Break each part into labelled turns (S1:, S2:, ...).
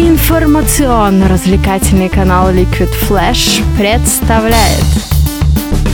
S1: Информационно-развлекательный канал Liquid Flash представляет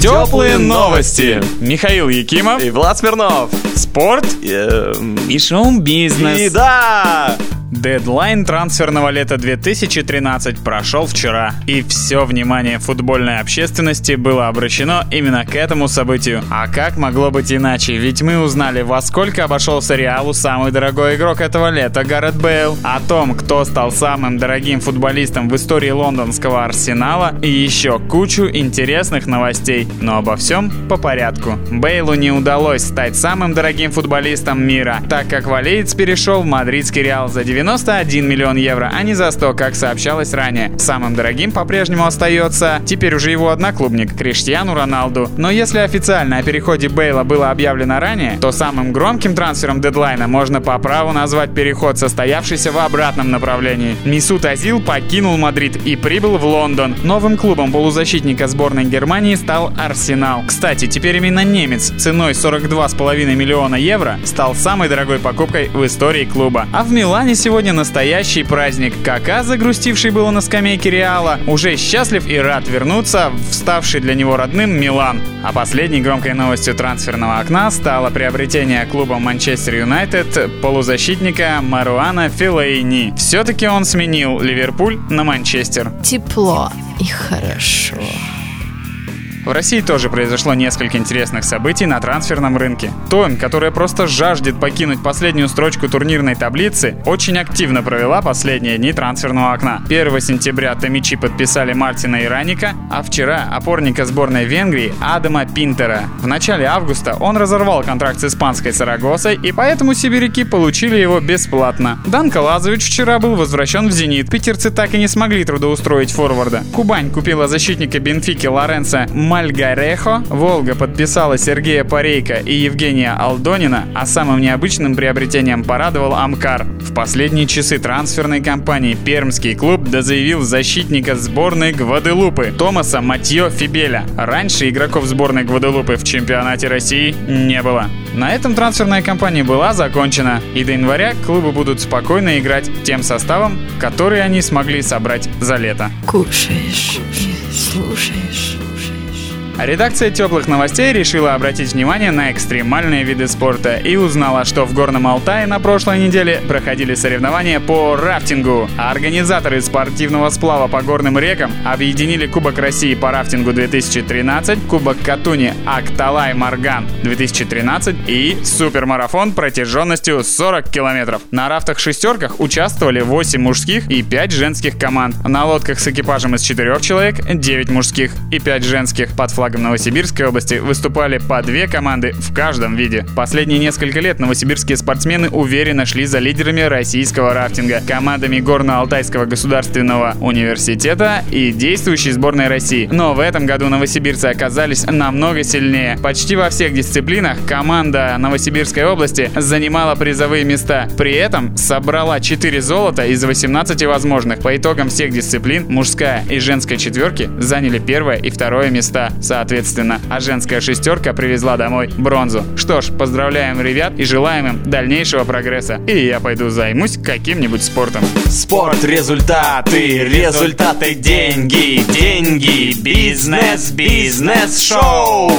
S2: Теплые новости. Михаил Якимов.
S3: И Влад Смирнов.
S2: Спорт.
S3: Эм,
S2: И шоу-бизнес.
S3: И да!
S2: Дедлайн трансферного лета 2013 прошел вчера, и все внимание футбольной общественности было обращено именно к этому событию. А как могло быть иначе? Ведь мы узнали, во сколько обошелся Реалу самый дорогой игрок этого лета Гаррет Бейл, о том, кто стал самым дорогим футболистом в истории лондонского Арсенала и еще кучу интересных новостей. Но обо всем по порядку. Бейлу не удалось стать самым дорогим футболистом мира, так как валеец перешел в мадридский Реал за 91 миллион евро, а не за 100, как сообщалось ранее. Самым дорогим по-прежнему остается теперь уже его одноклубник Криштиану Роналду. Но если официально о переходе Бейла было объявлено ранее, то самым громким трансфером дедлайна можно по праву назвать переход, состоявшийся в обратном направлении. Месут Озил покинул Мадрид и прибыл в Лондон. Новым клубом полузащитника сборной Германии стал Арсенал. Кстати, теперь именно немец ценой 42,5 миллиона евро стал самой дорогой покупкой в истории клуба. А в Милане сегодня настоящий праздник. Кака, загрустивший было на скамейке Реала, уже счастлив и рад вернуться в ставший для него родным Милан. А последней громкой новостью трансферного окна стало приобретение клубом Манчестер Юнайтед полузащитника Маруана Филейни. Все-таки он сменил Ливерпуль на Манчестер.
S1: Тепло и хорошо.
S2: В России тоже произошло несколько интересных событий на трансферном рынке. Том, которая просто жаждет покинуть последнюю строчку турнирной таблицы, очень активно провела последние дни трансферного окна. 1 сентября Томичи подписали Мартина Ираника, а вчера опорника сборной Венгрии Адама Пинтера. В начале августа он разорвал контракт с испанской Сарагосой, и поэтому сибиряки получили его бесплатно. Данко Лазович вчера был возвращен в «Зенит». Питерцы так и не смогли трудоустроить форварда. Кубань купила защитника Бенфики Лоренца Мальгарехо, Волга подписала Сергея Парейка и Евгения Алдонина, а самым необычным приобретением порадовал Амкар. В последние часы трансферной кампании пермский клуб дозаявил защитника сборной Гваделупы Томаса Матьё Фибеля. Раньше игроков сборной Гваделупы в чемпионате России не было. На этом трансферная кампания была закончена, и до января клубы будут спокойно играть тем составом, который они смогли собрать за лето.
S1: Кушаешь, слушаешь.
S2: Редакция теплых новостей решила обратить внимание на экстремальные виды спорта и узнала, что в Горном Алтае на прошлой неделе проходили соревнования по рафтингу. А организаторы спортивного сплава по горным рекам объединили Кубок России по рафтингу 2013, Кубок Катуни Акталай Марган 2013 и супермарафон протяженностью 40 километров. На рафтах-шестерках участвовали 8 мужских и 5 женских команд. На лодках с экипажем из 4 человек 9 мужских и 5 женских под флагом Новосибирской области выступали по две команды в каждом виде. Последние несколько лет новосибирские спортсмены уверенно шли за лидерами российского рафтинга, командами Горно-Алтайского государственного университета и действующей сборной России. Но в этом году новосибирцы оказались намного сильнее. Почти во всех дисциплинах команда Новосибирской области занимала призовые места. При этом собрала 4 золота из 18 возможных. По итогам всех дисциплин мужская и женская четверки заняли первое и второе места соответственно, а женская шестерка привезла домой бронзу. Что ж, поздравляем ребят и желаем им дальнейшего прогресса. И я пойду займусь каким-нибудь спортом.
S3: Спорт, результаты, результаты, деньги, деньги, бизнес, бизнес, шоу.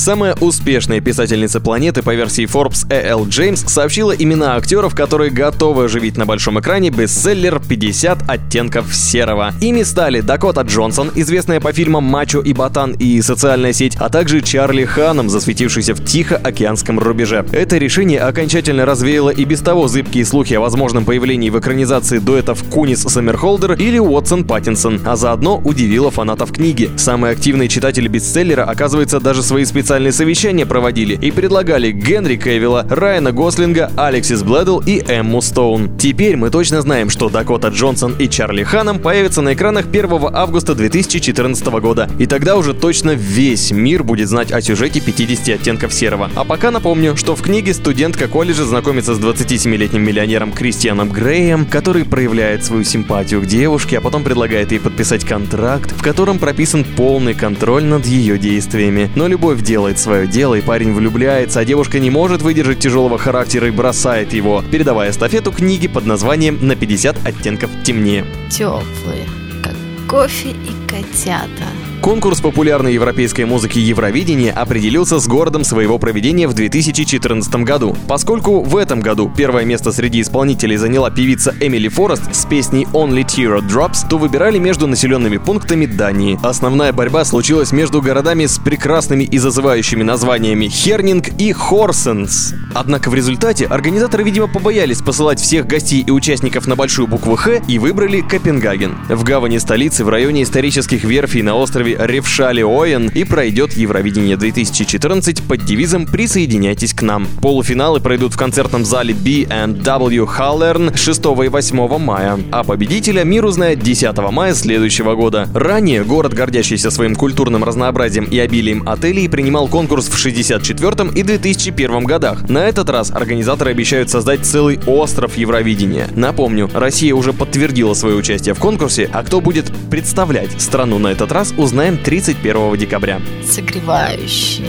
S4: Самая успешная писательница планеты по версии Forbes E.L. Джеймс сообщила имена актеров, которые готовы оживить на большом экране бестселлер «50 оттенков серого». Ими стали Дакота Джонсон, известная по фильмам «Мачо и Ботан» и «Социальная сеть», а также Чарли Ханом, засветившийся в Тихоокеанском рубеже. Это решение окончательно развеяло и без того зыбкие слухи о возможном появлении в экранизации дуэтов Кунис Саммерхолдер или Уотсон Паттинсон, а заодно удивило фанатов книги. Самые активные читатели бестселлера, оказывается, даже свои специальные совещания проводили и предлагали Генри Кевилла, Райана Гослинга, Алексис Блэдл и Эмму Стоун. Теперь мы точно знаем, что Дакота Джонсон и Чарли Ханом появятся на экранах 1 августа 2014 года. И тогда уже точно весь мир будет знать о сюжете 50 оттенков серого. А пока напомню, что в книге студентка колледжа знакомится с 27-летним миллионером Кристианом Греем, который проявляет свою симпатию к девушке, а потом предлагает ей подписать контракт, в котором прописан полный контроль над ее действиями. Но любовь делает свое дело, и парень влюбляется, а девушка не может выдержать тяжелого характера и бросает его, передавая эстафету книги под названием «На 50 оттенков темнее».
S1: Теплые, как кофе и котята.
S4: Конкурс популярной европейской музыки Евровидение определился с городом своего проведения в 2014 году. Поскольку в этом году первое место среди исполнителей заняла певица Эмили Форест с песней Only Tear Drops, то выбирали между населенными пунктами Дании. Основная борьба случилась между городами с прекрасными и зазывающими названиями Хернинг и Хорсенс. Однако в результате организаторы, видимо, побоялись посылать всех гостей и участников на большую букву Х и выбрали Копенгаген. В гавани столицы в районе исторических верфей на острове Ревшали Оен и пройдет Евровидение 2014 под девизом «Присоединяйтесь к нам». Полуфиналы пройдут в концертном зале B&W Hallern 6 и 8 мая, а победителя мир узнает 10 мая следующего года. Ранее город, гордящийся своим культурным разнообразием и обилием отелей, принимал конкурс в 64 и 2001 годах. На этот раз организаторы обещают создать целый остров Евровидения. Напомню, Россия уже подтвердила свое участие в конкурсе, а кто будет представлять страну на этот раз, узнаем 31 декабря.
S1: Согревающие,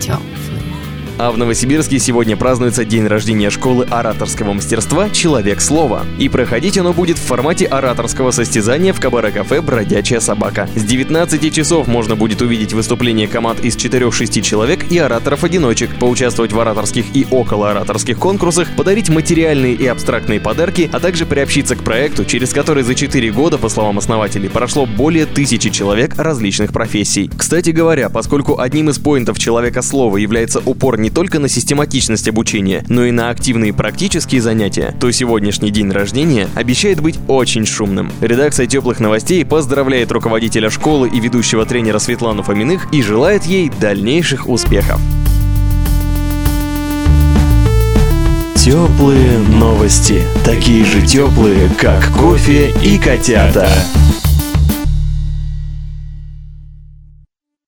S1: теплые.
S4: А в Новосибирске сегодня празднуется день рождения школы ораторского мастерства «Человек слова». И проходить оно будет в формате ораторского состязания в кабаре-кафе «Бродячая собака». С 19 часов можно будет увидеть выступление команд из 4-6 человек и ораторов-одиночек, поучаствовать в ораторских и околоораторских конкурсах, подарить материальные и абстрактные подарки, а также приобщиться к проекту, через который за 4 года, по словам основателей, прошло более тысячи человек различных профессий. Кстати говоря, поскольку одним из поинтов человека слова является упор не только на систематичность обучения, но и на активные практические занятия, то сегодняшний день рождения обещает быть очень шумным. Редакция «Теплых новостей» поздравляет руководителя школы и ведущего тренера Светлану Фоминых и желает ей дальнейших успехов.
S3: Теплые новости. Такие же теплые, как кофе и котята.